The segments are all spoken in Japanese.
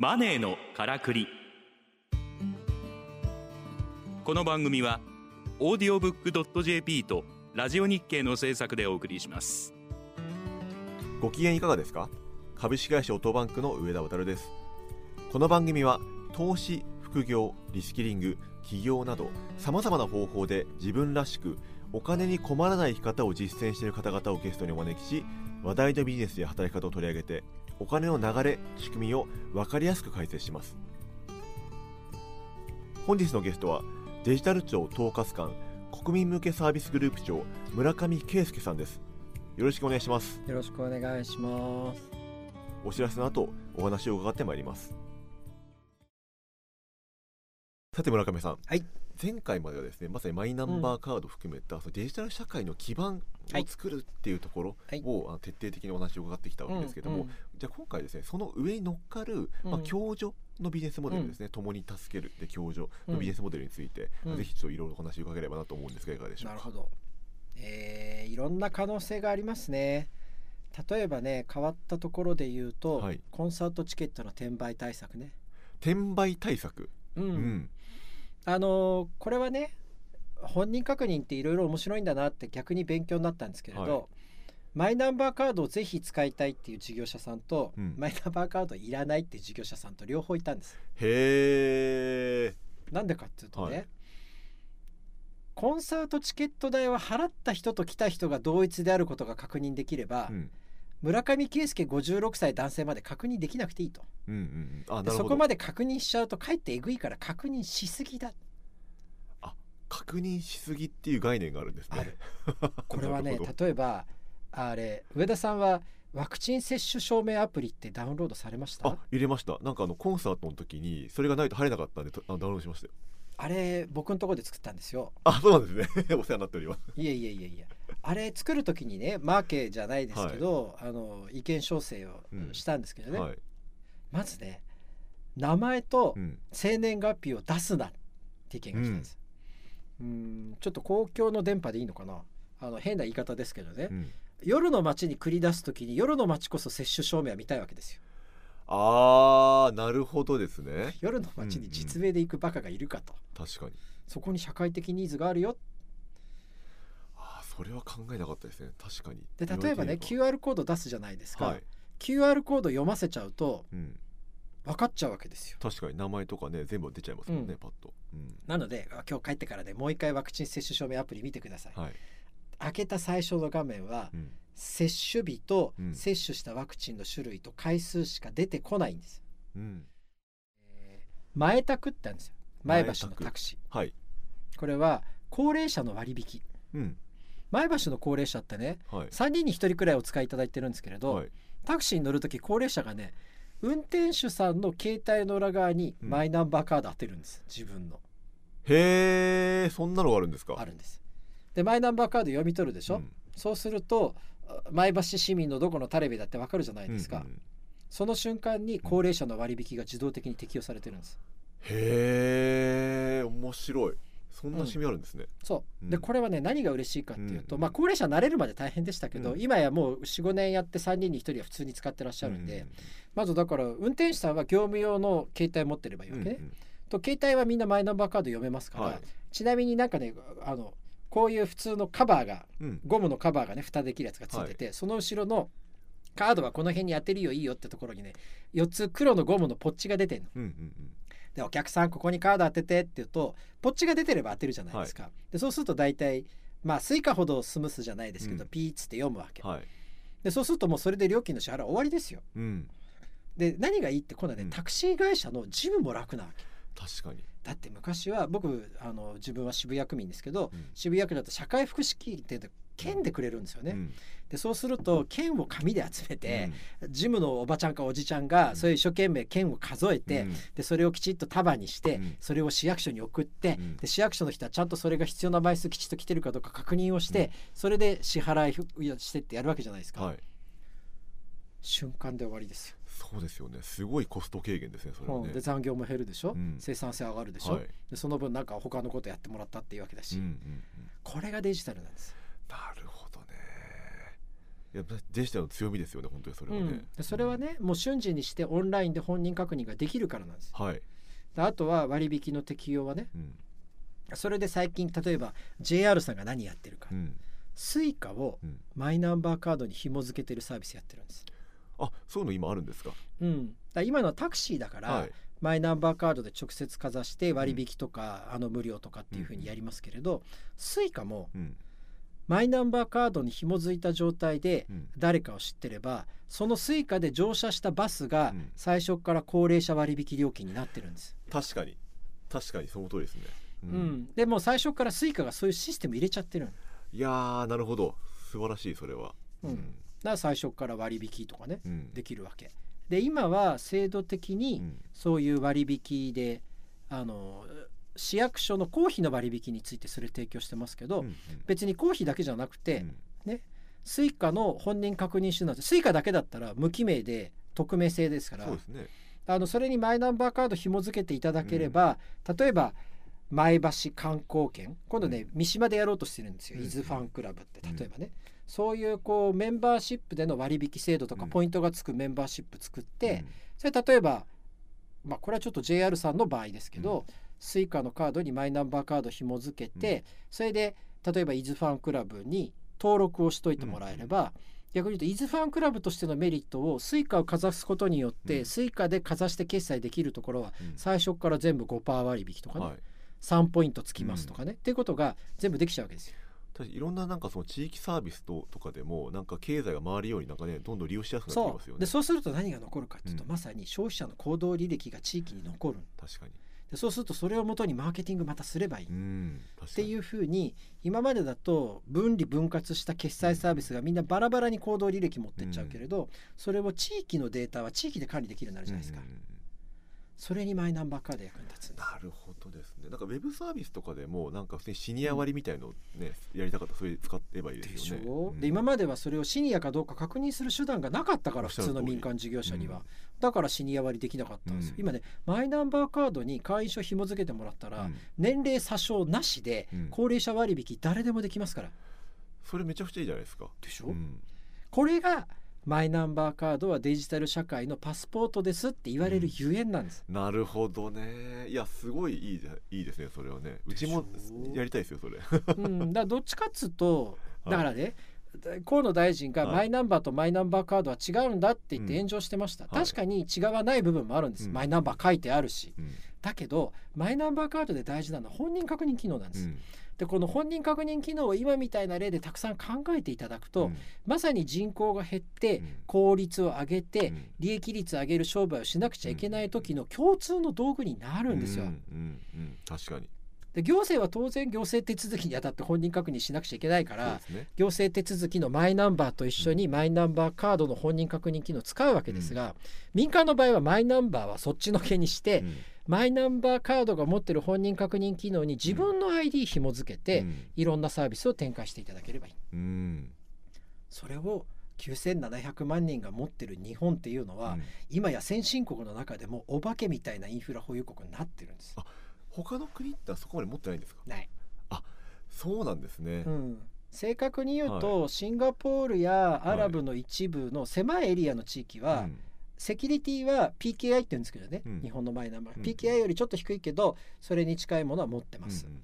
マネーのからくり。この番組はオーディオブックドット JP とラジオ日経の制作でお送りします。ご機嫌いかがですか？株式会社オートバンクの上田渉です。この番組は投資副業リスキリング起業などさまざまな方法で自分らしくお金に困らない生き方を実践している方々をゲストにお招きし話題のビジネスや働き方を取り上げてお金の流れ仕組みを分かりやすく解説します。本日のゲストはデジタル庁統括官国民向けサービスグループ長村上圭介さんです。よろしくお願いします。よろしくお願いします。お知らせの後お話を伺ってまいります。さて村上さん、はい。前回まではですねまさにマイナンバーカード含めた、そのデジタル社会の基盤を作るっていうところを、はい徹底的にお話を伺ってきたわけですけども、うんうんじゃあ今回ですねその上に乗っかる、まあ、うん共助のビジネスモデルですね、共に助けるで共助のビジネスモデルについて、うん。ぜひちょっといろいろお話を伺えればなと思うんですがいかがでしょうか？なるほど。えーいろんな可能性がありますね。例えばね変わったところで言うと、はい。コンサートチケットの転売対策ね。転売対策、うん。うん。あのーこれはね本人確認っていろいろ面白いんだなって逆に勉強になったんですけれど、はい。マイナンバーカードをぜひ使いたいっていう事業者さんと、うん。マイナンバーカードいらないっていう事業者さんと両方いたんです。へえなんでかっていうとね、はい。コンサートチケット代を払った人と来た人が同一であることが確認できれば、うん。村上圭介56歳男性まで確認できなくていいと。うんうん。うんあなでるほど。そこまで確認しちゃうとかえってえぐいから確認しすぎだ確認しすぎっていう概念があるんですね。これはね例えばあれ上田さんはワクチン接種証明アプリってダウンロードされました？あ入れました。なんかあのコンサートの時にそれがないと入れなかったんでダウンロードしましたよ。あれ僕のところで作ったんですよ。あそうなんですね。お世話になっております。いやいやいやいやあれ作る時にねマーケじゃないですけど、あの意見調整をうん。したんですけどね、はい、まずね名前とうん、生年月日を出すなって意見が来たんですうーんちょっと公共の電波でいいのかな？あの変な言い方ですけどね、うん、夜の街に繰り出す時に夜の街こそ接種証明は見たいわけですよ。あーなるほどですね。夜の街に実名で行くバカがいるかと、確かに。そこに社会的ニーズがあるよ。あーそれは考えなかったですね。確かに。で例えばね QR コード出すじゃないですか、はい、QR コード読ませちゃうとうん、分かっちゃうわけですよ。確かに。名前とかね全部出ちゃいますもんね、うん。パッと、うん、なのであ今日帰ってからねもう一回ワクチン接種証明アプリ見てください、はい、開けた最初の画面はうん、接種日とうん。接種したワクチンの種類と回数しか出てこないんです、うん、えー前宅ってあるんですよ。前橋のタクシー。はい。これは高齢者の割引。うん。前橋の高齢者ってねはい。3人に1人くらいお使いいただいてるんですけれど、はい。タクシーに乗る時高齢者がね運転手さんの携帯の裏側にうん。マイナンバーカード当てるんです、自分の。へえそんなのがあるんですか？あるんです。でマイナンバーカード読み取るでしょ、うん。そうするとあ前橋市民のどこのタレビだってわかるじゃないですか、うんうんその瞬間に高齢者の割引が自動的に適用されてるんです。へえ面白いそんな仕組みあるんですね、そう、うん。でこれはね何が嬉しいかっていうと、うんまあ高齢者慣れるまで大変でしたけど、うん。今やもう45年やって3人に1人は普通に使ってらっしゃるんで、うんまずだから運転手さんは業務用の携帯持ってればいいわけね、うんうんと携帯はみんなマイナンバーカード読めますから、はい。ちなみになんかねあのこういう普通のカバーがうん。ゴムのカバーがね蓋できるやつがついてて、その後ろのカードはこの辺に当てるよいいよってところにね4つ黒のゴムのポッチが出てんの。うんうんでお客さんここにカード当ててって言うとポッチが出てれば当てるじゃないですか。でそうすると大体まあスイカほどスムースじゃないですけど、うんピーッつって読むわけ。うんはいでそうするともうそれで料金の支払い終わりですよ。うんで何がいいって今度はね、うんタクシー会社の事務も楽なわけ。確かに、だって昔は僕あの自分は渋谷区民ですけど、うん渋谷区だと社会福祉金っていうと券でくれるんですよね。うん。でそうすると券を紙で集めてう、ん。ジムのおばちゃんかおじちゃんがうん。そういう一生懸命券を数えて、うん。でそれをきちっと束にして、うん。それを市役所に送って、うん。で市役所の人はちゃんとそれが必要な枚数きちっと来てるかどうか確認をして、うん。それで支払いをしてってやるわけじゃないですか、はい。瞬間で終わりですよ、そうですよね。すごいコスト軽減ですねそれはね。うん。で残業も減るでしょ、うん。生産性上がるでしょ、はい。でその分なんか他のことやってもらったっていうわけだし、うんうんうん。これがデジタルなんですなるほどね。いやデジタルの強みですよね本当にそれはね、うん、でそれはねもう瞬時にしてオンラインで本人確認ができるからなんです。はい、であとは割引の適用はねうん。それで最近例えば JR さんが何やってるか、うん、スイカをうん。マイナンバーカードに紐付けてるサービスやってるんです、あそういうの今あるんですか？うん、だ今のはタクシーだから、はい。マイナンバーカードで直接かざして割引とか、あの無料とかっていうふうにやりますけれど、スイカもうんマイナンバーカードに紐づいた状態でうん。誰かを知ってればそのスイカで乗車したバスがうん。最初から高齢者割引料金になってるんです、確かに。確かにその通りですね、ううん。でもう最初からスイカがそういうシステム入れちゃってるの。いやーなるほど。素晴らしいそれは。うん。だから最初から割引とかねうん。できるわけ。で今は制度的に、うん。そういう割引であの市役所の公費の割引についてそれ提供してますけど、うんうん。別に公費だけじゃなくて、うん。スイカの本人確認手段スイカだけだったら無記名で匿名性ですからね。あのそれにマイナンバーカード紐付けていただければ、例えば前橋観光券今度ね、三島でやろうとしてるんですよ、うん伊豆ファンクラブって例えばね、そういうこうメンバーシップでの割引制度とかうんポイントがつくメンバーシップ作って、うん。それ例えばまあこれはちょっと JR さんの場合ですけど、うんスイカのカードにマイナンバーカード紐付けて、それで例えば伊豆ファンクラブに登録をしといてもらえれば、逆に言うと伊豆ファンクラブとしてのメリットをスイカをかざすことによって、うん。スイカでかざして決済できるところはうん。最初から全部5%割引とかね、はい。3ポイントつきますとかね、っていうことが全部できちゃうわけですよ。いろんななんかその地域サービスととかでもなんか経済が回るようになんかねどんどん利用しやすくなってきそますよね。う。でそうすると何が残るかっていうと、うん。まさに消費者の行動履歴が地域に残る。確かに。でそうするとそれをもとにマーケティングまたすればいい、っていうふうに今までだと分離分割した決済サービスがみんなバラバラに行動履歴持ってっちゃうけれど、それを地域のデータは地域で管理できるようになるじゃないですか、うんうんうんそれにマイナンバーカード役に立つなるほどですね。なんかウェブサービスとかでもなんか普通にシニア割みたいのをね、やりたかったらそれ使えばいいでですしよね。ょ、うん。で今まではそれをシニアかどうか確認する手段がなかったから普通の民間事業者には、うんだからシニア割できなかったんですよ、うん。今ねマイナンバーカードに会員証紐付けてもらったら、うん。年齢詐称なしでうん。高齢者割引誰でもできますから。それめちゃくちゃいいじゃないですか。でしょ、うん。これがマイナンバーカードはデジタル社会のパスポートですって言われるゆえんなんです、なるほどね。いやすごいいいいいですねそれはね。うちもやりたいですよそれ。うん、だどっちかっつうと はい。だからね、河野大臣がはい。マイナンバーとマイナンバーカードは違うんだって言ってうん。炎上してました、はい。確かに違わない部分もあるんです、うん。マイナンバー書いてあるし。うん。だけどマイナンバーカードで大事なのは本人確認機能なんです、うん。でこの本人確認機能を今みたいな例でたくさん考えていただくと、うん。まさに人口が減ってうん。効率を上げて、うん。利益率上げる商売をしなくちゃいけない時の共通の道具になるんですよ。確かにで行政は当然行政手続きにあたって本人確認しなくちゃいけないからね。行政手続きのマイナンバーと一緒にマイナンバーカードの本人確認機能を使うわけですが、民間の場合はマイナンバーはそっちのけにして、うん。マイナンバーカードが持ってる本人確認機能に自分の ID 紐付けて、うん。いろんなサービスを展開していただければいい。うん。それを9700万人が持ってる日本っていうのは、うん。今や先進国の中でもお化けみたいなインフラ保有国になってるんです。あ他の国ってそこまで持ってないんですか？ない。そうなんですね。うん、正確に言うと、シンガポールやアラブの一部の狭いエリアの地域は、うん。セキュリティは PKI って言うんですけどね、うん。日本のマイナンバー、うん。PKI よりちょっと低いけどそれに近いものは持ってます、うん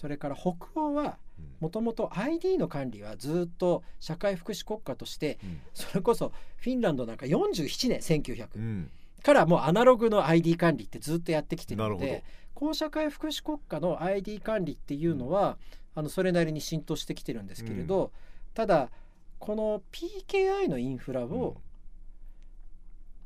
それから北欧はうん。もともと ID の管理はずっと社会福祉国家としてうん。それこそフィンランドなんか47年1900、うんからもうアナログの ID 管理ってずっとやってきてるので公社会福祉国家の ID 管理っていうのは、あのそれなりに浸透してきてるんですけれど、ただこの PKI のインフラを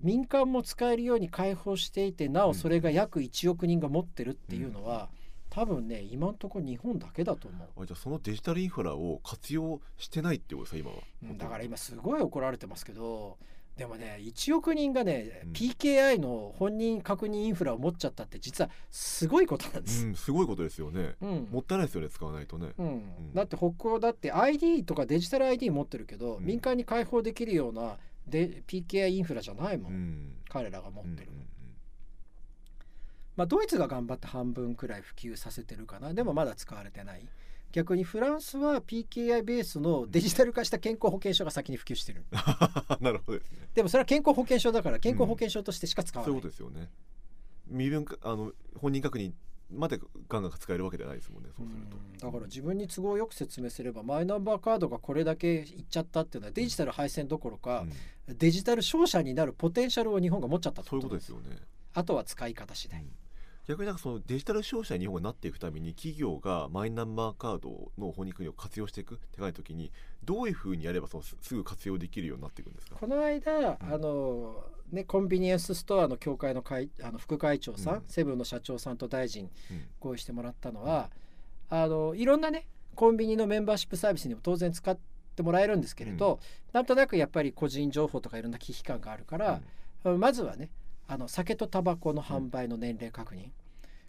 民間も使えるように開放していてなおうん。それが約1億人が持ってるっていうのは、多分ね今のところ日本だけだと思う。あじゃあそのデジタルインフラを活用してないってことですか今は、うんだから今すごい怒られてますけどでもね1億人がね、うん。PKI の本人確認インフラを持っちゃったって実はすごいことなんです。うん、すごいことですよね。うん。もったいないですよね使わないとね、うん。ん。だって北欧だって ID とかデジタル ID 持ってるけど、うん。民間に開放できるようなで PKI インフラじゃないもん、うん。彼らが持ってる、うん。まあ、ドイツが頑張って半分くらい普及させてるかな。でもまだ使われてない逆にフランスは PKI ベースのデジタル化した健康保険証が先に普及してる。なるほどですね。でもそれは健康保険証だから健康保険証としてしか使わない、そういうことですよね。身分かあの本人確認までガンガン使えるわけではないですもんねそうすると。うん。だから自分に都合よく説明すればマイナンバーカードがこれだけいっちゃったっていうのはデジタル配線どころか、うん。デジタル商社になるポテンシャルを日本が持っちゃったそういうことですよね。あとは使い方次第、逆になんかそのデジタル商社に日本がなっていくために企業がマイナンバーカードの本人を活用していくって考えた時にどういうふうにやればそのすすぐ活用できるようになっていくんですか？この間、うんあのね、コンビニエンスストアの協会の会あの副会長さん、うん。セブンの社長さんと大臣うん。合意してもらったのはあのいろんなねコンビニのメンバーシップサービスにも当然使ってもらえるんですけれど、なんとなくやっぱり個人情報とかいろんな危機感があるから、まずはねあの酒とタバコの販売の年齢確認、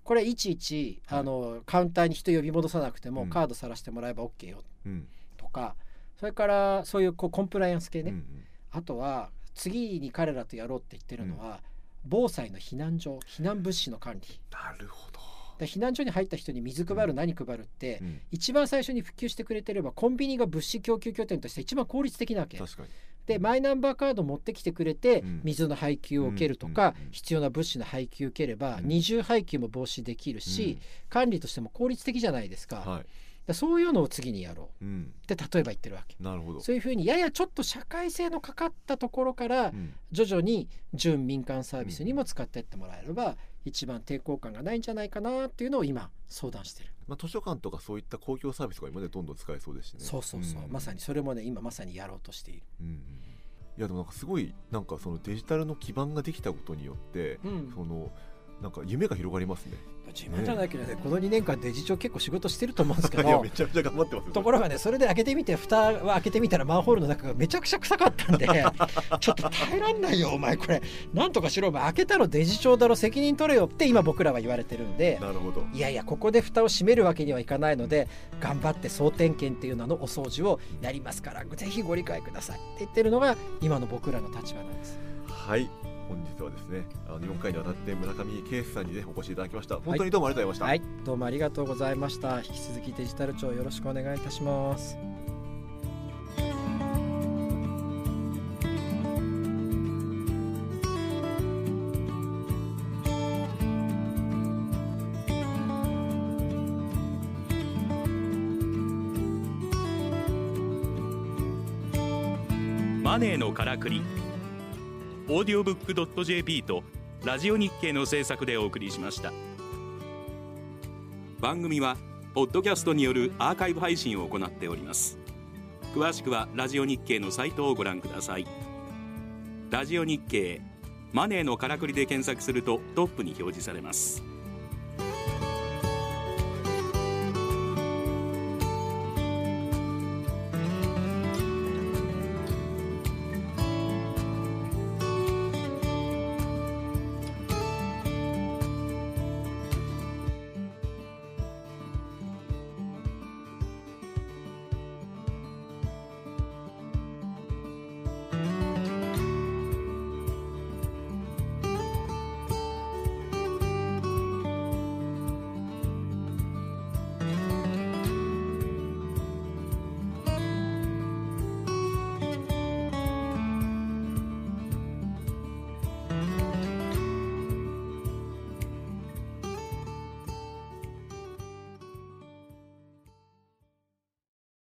これいちいちはい。あのカウンターに人呼び戻さなくても、うん。カードさらしてもらえば OK よ。うん。とかそれからそういうこうコンプライアンス系ね、うんあとは次に彼らとやろうって言ってるのは、防災の避難所避難物資の管理。なるほど、で避難所に入った人に水配る、何配るって、うん。一番最初に普及してくれてればコンビニが物資供給拠点として一番効率的なわけ。確かにでマイナンバーカード持ってきてくれて、うん。水の配給を受けるとか、必要な物資の配給を受ければ、うん。二重配給も防止できるし、管理としても効率的じゃないですか,、はい。そういうのを次にやろう。うん。って例えば言ってるわけ。なるほど。そういうふうにややちょっと社会性のかかったところからうん。徐々に準民間サービスにも使っていってもらえれば一番抵抗感がないんじゃないかなっていうのを今相談してる、まあ、図書館とかそういった公共サービスとか今までどんどん使えそうですしね。そうそうそう、ん。まさにそれもね今まさにやろうとしている、うんうん。いやでもなんかすごいなんかそのデジタルの基盤ができたことによって、うん。そのなんか夢が広がりますね。自分じゃないけどねこの2年間デジ庁結構仕事してると思うんですけいやどめちゃめちゃ頑張ってますよ。ところがねそれで開けてみて蓋は開けてみたらマンホールの中がめちゃくちゃ臭かったんで ちょっと耐えらんないよお前これ。なんとかしろお前開けたのデジ庁だろ責任取れよって今僕らは言われてるんでなるほど。いやいやここで蓋を閉めるわけにはいかないので頑張って総点検っていうののお掃除をやりますからぜひご理解くださいって言ってるのが今の僕らの立場なんです。はい本日はですねあの4回にわたって村上圭介さんにねお越しいただきました。本当にどうもありがとうございました、はい。どうもありがとうございました。引き続きデジタル庁よろしくお願いいたします。マネーのからくりオーディオブックドット JP とラジオ日経の制作でお送りしました。番組はポッドキャストによるアーカイブ配信を行っております。詳しくはラジオ日経のサイトをご覧ください。ラジオ日経マネーのからくりで検索するとトップに表示されます。